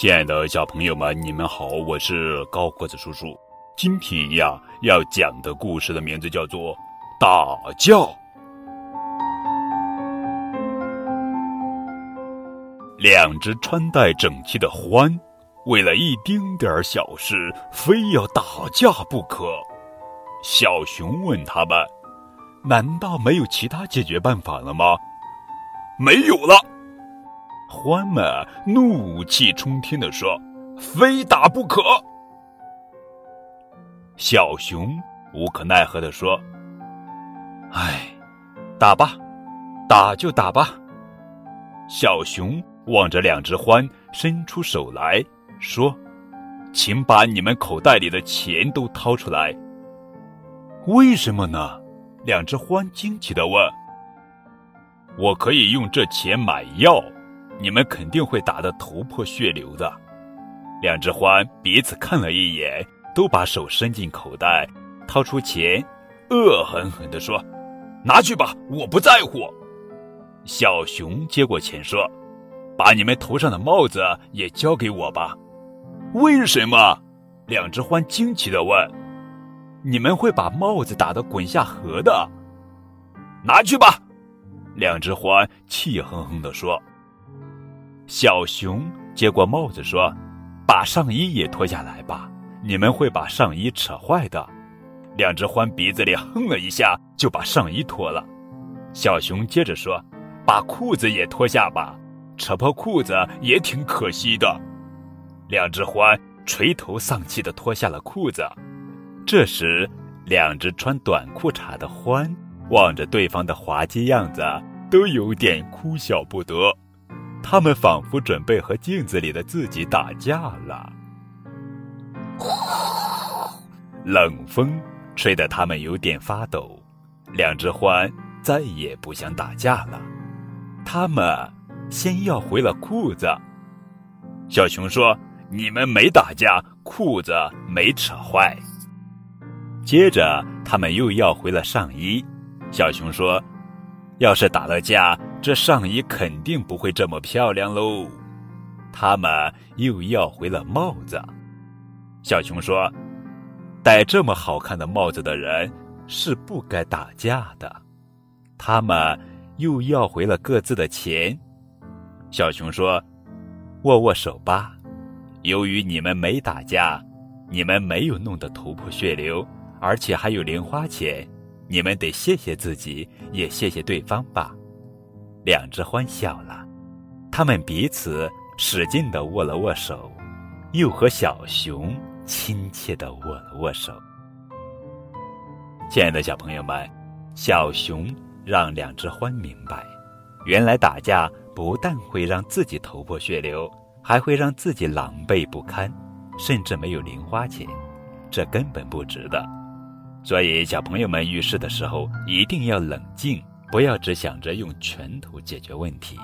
亲爱的小朋友们，你们好，我是高个子叔叔。今天呀，要讲的故事的名字叫做《打架》。两只穿戴整齐的獾，为了一丁点儿小事，非要打架不可。小熊问他们：“难道没有其他解决办法了吗？”“没有了。”獾们怒气冲天地说：“非打不可！”小熊无可奈何地说：“哎，打吧，打就打吧。”小熊望着两只獾，伸出手来说：“请把你们口袋里的钱都掏出来。”为什么呢？两只獾惊奇地问：“我可以用这钱买药。”你们肯定会打得头破血流的。两只獾彼此看了一眼，都把手伸进口袋，掏出钱，恶狠狠地说：“拿去吧，我不在乎。”小熊接过钱说：“把你们头上的帽子也交给我吧。”为什么？两只獾惊奇地问：“你们会把帽子打得滚下河的。”拿去吧，两只獾气哼哼地说。小熊接过帽子说：“把上衣也脱下来吧，你们会把上衣扯坏的。”两只獾鼻子里哼了一下，就把上衣脱了。小熊接着说：“把裤子也脱下吧，扯破裤子也挺可惜的。”两只獾垂头丧气地脱下了裤子。这时，两只穿短裤衩的獾望着对方的滑稽样子，都有点哭笑不得。他们仿佛准备和镜子里的自己打架了。冷风吹得他们有点发抖。两只獾再也不想打架了。他们先要回了裤子。小熊说：“你们没打架，裤子没扯坏。”接着，他们又要回了上衣。小熊说：“要是打了架。”这上衣肯定不会这么漂亮喽。他们又要回了帽子。小熊说：“戴这么好看的帽子的人是不该打架的。”他们又要回了各自的钱。小熊说：“握握手吧。由于你们没打架，你们没有弄得头破血流，而且还有零花钱，你们得谢谢自己，也谢谢对方吧。”两只獾笑了，他们彼此使劲地握了握手，又和小熊亲切地握了握手。亲爱的小朋友们，小熊让两只獾明白，原来打架不但会让自己头破血流，还会让自己狼狈不堪，甚至没有零花钱，这根本不值得。所以，小朋友们遇事的时候一定要冷静。不要只想着用拳头解决问题，